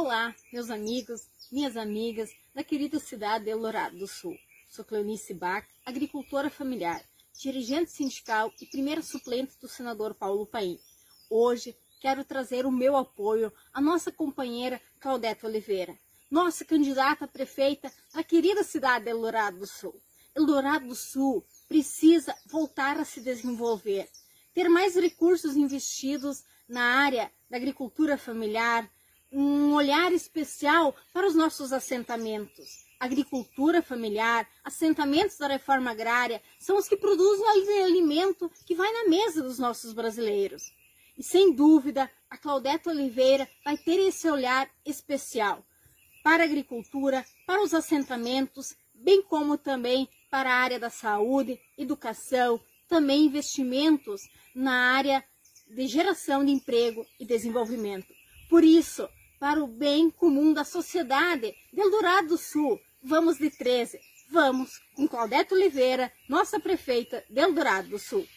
Olá, meus amigos, minhas amigas da querida cidade de Eldorado do Sul. Sou Cleonice Bach, agricultora familiar, dirigente sindical e primeira suplente do senador Paulo Paim. Hoje quero trazer o meu apoio à nossa companheira Claudete Oliveira, nossa candidata a prefeita da querida cidade de Eldorado do Sul. Eldorado do Sul precisa voltar a se desenvolver, ter mais recursos investidos na área da agricultura familiar, um olhar especial para os nossos assentamentos. Agricultura familiar, assentamentos da reforma agrária são os que produzem o alimento que vai na mesa dos nossos brasileiros. E sem dúvida, a Claudete Oliveira vai ter esse olhar especial para a agricultura, para os assentamentos, bem como também para a área da saúde, educação, também investimentos na área de geração de emprego e desenvolvimento. Por isso, para o bem comum da sociedade de Eldorado do Sul. Vamos de 13. Vamos com Claudete Oliveira, nossa prefeita de Eldorado do Sul.